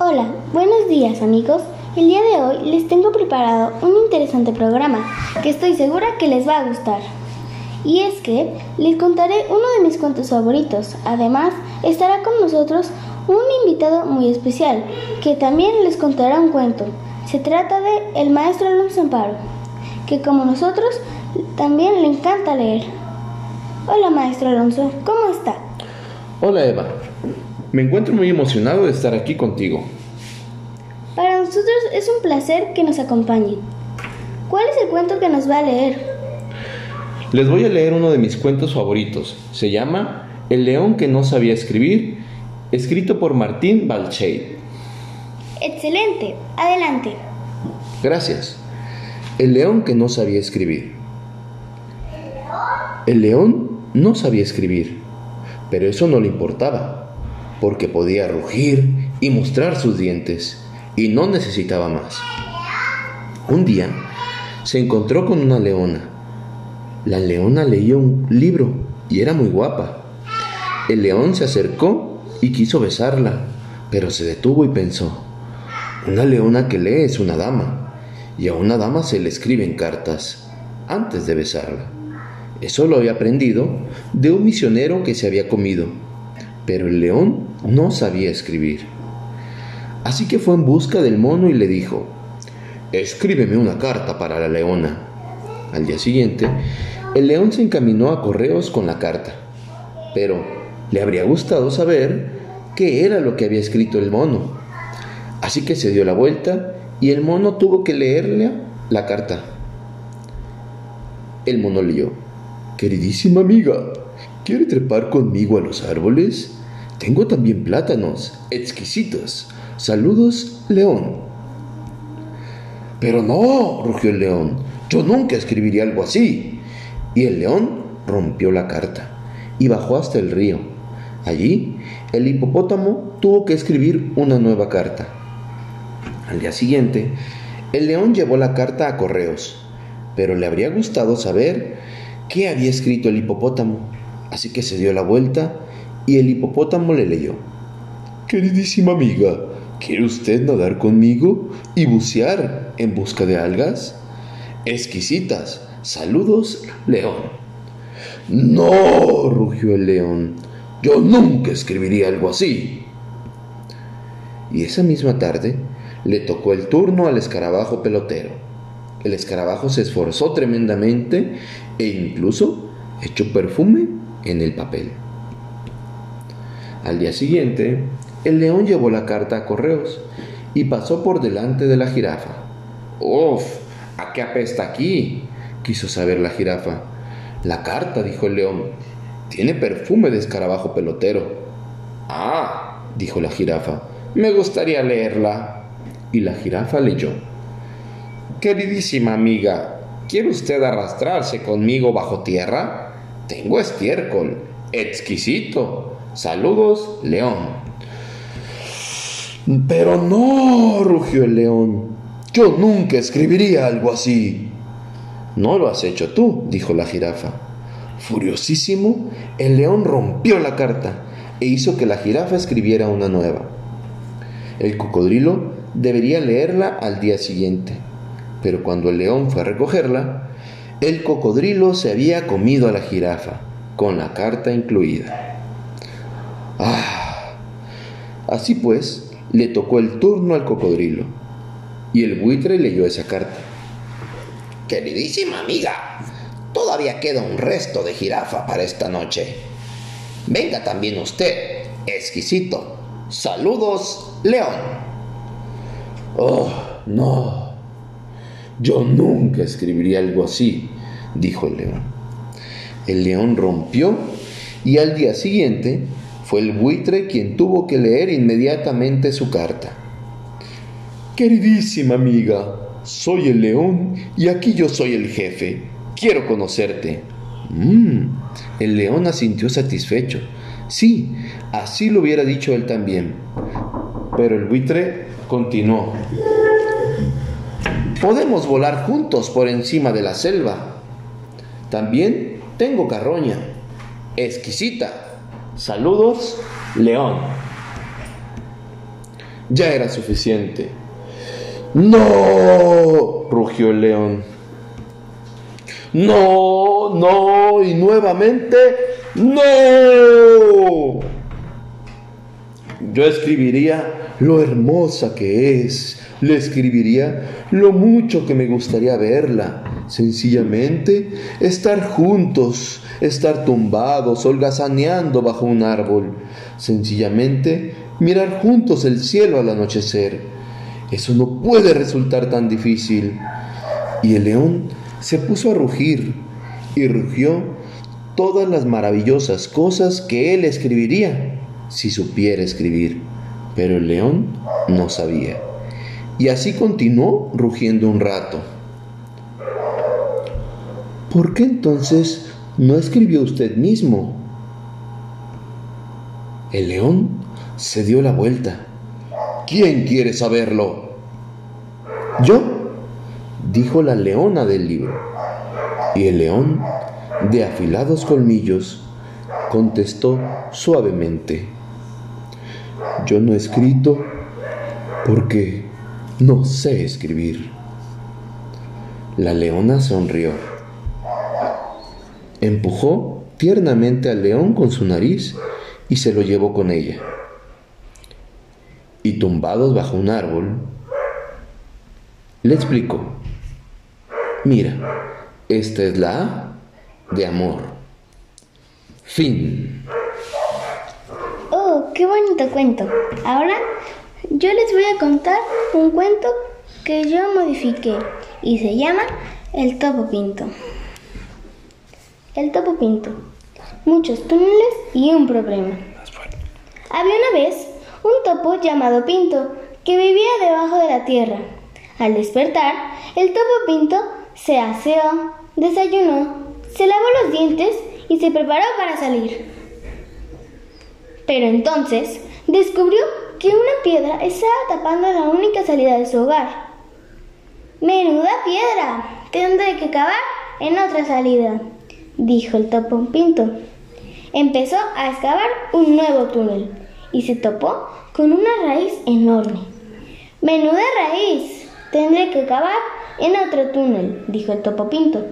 Hola, buenos días amigos. El día de hoy les tengo preparado un interesante programa que estoy segura que les va a gustar. Y es que les contaré uno de mis cuentos favoritos. Además, estará con nosotros un invitado muy especial que también les contará un cuento. Se trata de el maestro Alonso Amparo, que como nosotros también le encanta leer. Hola maestro Alonso, ¿cómo está? Hola Eva, me encuentro muy emocionado de estar aquí contigo. Para nosotros es un placer que nos acompañen. ¿Cuál es el cuento que nos va a leer? Les voy a leer uno de mis cuentos favoritos. Se llama El león que no sabía escribir, escrito por Martín Balcheid. Excelente, adelante. Gracias. El león que no sabía escribir. El león no sabía escribir, pero eso no le importaba, porque podía rugir y mostrar sus dientes y no necesitaba más. Un día se encontró con una leona. La leona leía un libro y era muy guapa. El león se acercó y quiso besarla, pero se detuvo y pensó, una leona que lee es una dama, y a una dama se le escriben cartas antes de besarla. Eso lo había aprendido de un misionero que se había comido, pero el león no sabía escribir. Así que fue en busca del mono y le dijo, escríbeme una carta para la leona. Al día siguiente, el león se encaminó a correos con la carta, pero le habría gustado saber qué era lo que había escrito el mono. Así que se dio la vuelta y el mono tuvo que leerle la carta. El mono leyó, Queridísima amiga, ¿quiere trepar conmigo a los árboles? Tengo también plátanos, exquisitos Saludos, León. Pero no, rugió el león, yo nunca escribiría algo así. Y el león rompió la carta y bajó hasta el río. Allí, el hipopótamo tuvo que escribir una nueva carta. Al día siguiente, el león llevó la carta a correos, pero le habría gustado saber qué había escrito el hipopótamo, así que se dio la vuelta y el hipopótamo le leyó. Queridísima amiga, ¿Quiere usted nadar conmigo y bucear en busca de algas? Exquisitas. Saludos, león. No, rugió el león. Yo nunca escribiría algo así. Y esa misma tarde le tocó el turno al escarabajo pelotero. El escarabajo se esforzó tremendamente e incluso echó perfume en el papel. Al día siguiente, el león llevó la carta a correos y pasó por delante de la jirafa. ¡Uf! ¿A qué apesta aquí? quiso saber la jirafa. La carta, dijo el león, tiene perfume de escarabajo pelotero. Ah, dijo la jirafa, me gustaría leerla. Y la jirafa leyó. Queridísima amiga, ¿quiere usted arrastrarse conmigo bajo tierra? Tengo estiércol, exquisito. Saludos, león. Pero no, rugió el león. Yo nunca escribiría algo así. No lo has hecho tú, dijo la jirafa. Furiosísimo, el león rompió la carta e hizo que la jirafa escribiera una nueva. El cocodrilo debería leerla al día siguiente, pero cuando el león fue a recogerla, el cocodrilo se había comido a la jirafa, con la carta incluida. Ah, así pues, le tocó el turno al cocodrilo y el buitre leyó esa carta. Queridísima amiga, todavía queda un resto de jirafa para esta noche. Venga también usted, exquisito. Saludos, león. Oh, no. Yo nunca escribiría algo así, dijo el león. El león rompió y al día siguiente fue el buitre quien tuvo que leer inmediatamente su carta. Queridísima amiga, soy el león y aquí yo soy el jefe. Quiero conocerte. Mm, el león asintió satisfecho. Sí, así lo hubiera dicho él también. Pero el buitre continuó. Podemos volar juntos por encima de la selva. También tengo carroña, exquisita Saludos, León. Ya era suficiente. ¡No! rugió el león. ¡No! ¡No! Y nuevamente, ¡no! Yo escribiría lo hermosa que es, le escribiría lo mucho que me gustaría verla. Sencillamente, estar juntos, estar tumbados, holgazaneando bajo un árbol. Sencillamente, mirar juntos el cielo al anochecer. Eso no puede resultar tan difícil. Y el león se puso a rugir y rugió todas las maravillosas cosas que él escribiría si supiera escribir. Pero el león no sabía. Y así continuó rugiendo un rato. ¿Por qué entonces no escribió usted mismo? El león se dio la vuelta. ¿Quién quiere saberlo? Yo, dijo la leona del libro. Y el león, de afilados colmillos, contestó suavemente. Yo no he escrito porque no sé escribir. La leona sonrió. Empujó tiernamente al león con su nariz y se lo llevó con ella. Y tumbados bajo un árbol, le explicó, mira, esta es la A de amor. Fin. Oh, qué bonito cuento. Ahora yo les voy a contar un cuento que yo modifiqué y se llama El Topo Pinto. El Topo Pinto. Muchos túneles y un problema. Había una vez un topo llamado Pinto que vivía debajo de la tierra. Al despertar, el topo Pinto se aseó, desayunó, se lavó los dientes y se preparó para salir. Pero entonces descubrió que una piedra estaba tapando la única salida de su hogar. Menuda piedra, tendré que cavar en otra salida, dijo el topo Pinto. Empezó a excavar un nuevo túnel y se topó con una raíz enorme. Menuda raíz, tendré que cavar en otro túnel, dijo el topo Pinto,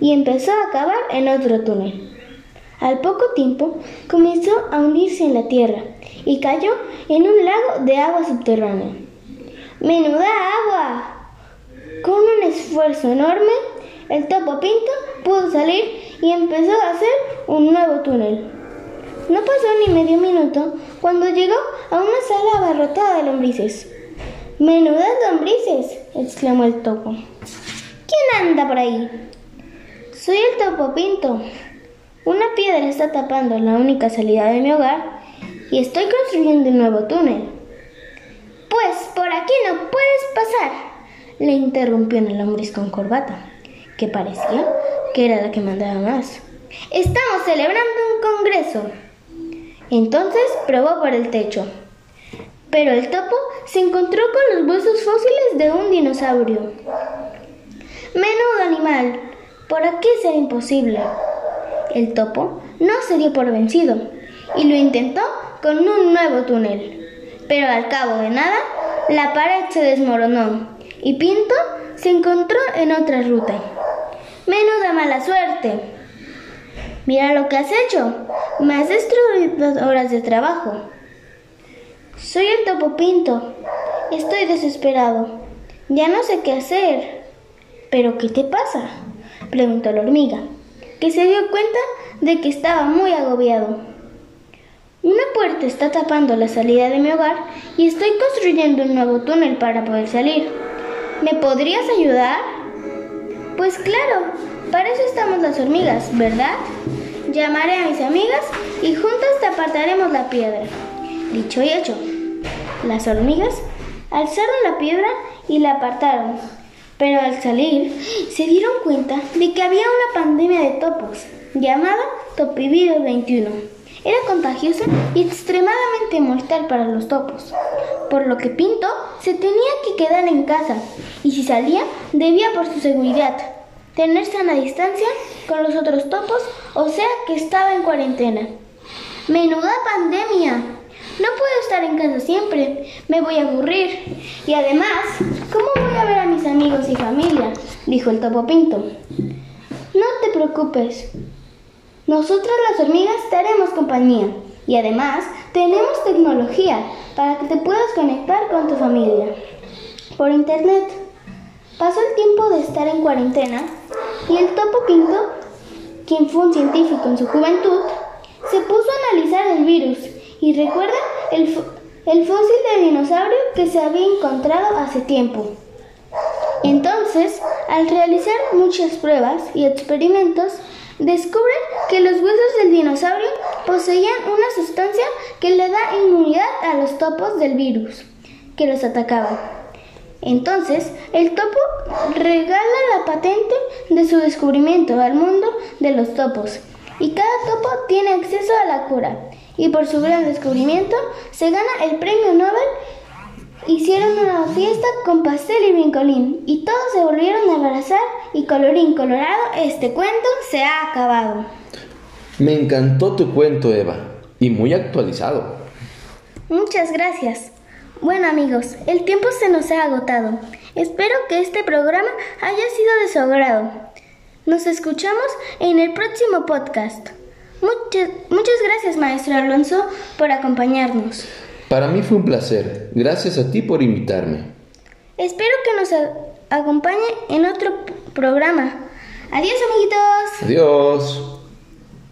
y empezó a cavar en otro túnel. Al poco tiempo comenzó a hundirse en la tierra y cayó en un lago de agua subterránea. ¡Menuda agua! Con un esfuerzo enorme, el topo Pinto pudo salir y empezó a hacer un nuevo túnel. No pasó ni medio minuto cuando llegó a una sala abarrotada de lombrices. ¡Menudas lombrices! exclamó el topo. ¿Quién anda por ahí? Soy el topo Pinto. Una piedra está tapando la única salida de mi hogar y estoy construyendo un nuevo túnel. Pues por aquí no puedes pasar, le interrumpió una lombriz con corbata, que parecía que era la que mandaba más. Estamos celebrando un congreso. Entonces probó por el techo. Pero el topo se encontró con los huesos fósiles de un dinosaurio. Menudo animal, por aquí será imposible. El topo no se dio por vencido y lo intentó con un nuevo túnel. Pero al cabo de nada, la pared se desmoronó y Pinto se encontró en otra ruta. Menuda mala suerte. Mira lo que has hecho. Me has destruido horas de trabajo. Soy el topo Pinto. Estoy desesperado. Ya no sé qué hacer. ¿Pero qué te pasa? preguntó la hormiga que se dio cuenta de que estaba muy agobiado. Una puerta está tapando la salida de mi hogar y estoy construyendo un nuevo túnel para poder salir. ¿Me podrías ayudar? Pues claro, para eso estamos las hormigas, ¿verdad? Llamaré a mis amigas y juntas te apartaremos la piedra. Dicho y hecho, las hormigas alzaron la piedra y la apartaron pero al salir se dieron cuenta de que había una pandemia de topos llamada Topivirus 21. Era contagiosa y extremadamente mortal para los topos, por lo que Pinto se tenía que quedar en casa y si salía debía por su seguridad tener sana distancia con los otros topos, o sea que estaba en cuarentena. ¡Menuda pandemia! No puedo estar en casa siempre, me voy a aburrir. Y además, ¿cómo voy a ver a mis amigos y familia? dijo el topo pinto. No te preocupes, nosotras las hormigas te haremos compañía. Y además, tenemos tecnología para que te puedas conectar con tu familia por internet. Pasó el tiempo de estar en cuarentena y el topo pinto, quien fue un científico en su juventud, se puso a analizar el virus y recuerda el, el fósil de dinosaurio que se había encontrado hace tiempo. Entonces, al realizar muchas pruebas y experimentos, descubre que los huesos del dinosaurio poseían una sustancia que le da inmunidad a los topos del virus que los atacaba. Entonces, el topo regala la patente de su descubrimiento al mundo de los topos y cada topo tiene acceso a la cura y por su gran descubrimiento se gana el premio Nobel. Hicieron una fiesta con pastel y brincolín y todos se volvieron a abrazar y colorín colorado, este cuento se ha acabado. Me encantó tu cuento, Eva, y muy actualizado. Muchas gracias. Bueno amigos, el tiempo se nos ha agotado. Espero que este programa haya sido de su agrado. Nos escuchamos en el próximo podcast. Muchas, muchas gracias, maestro Alonso, por acompañarnos. Para mí fue un placer. Gracias a ti por invitarme. Espero que nos acompañe en otro programa. Adiós, amiguitos. Adiós.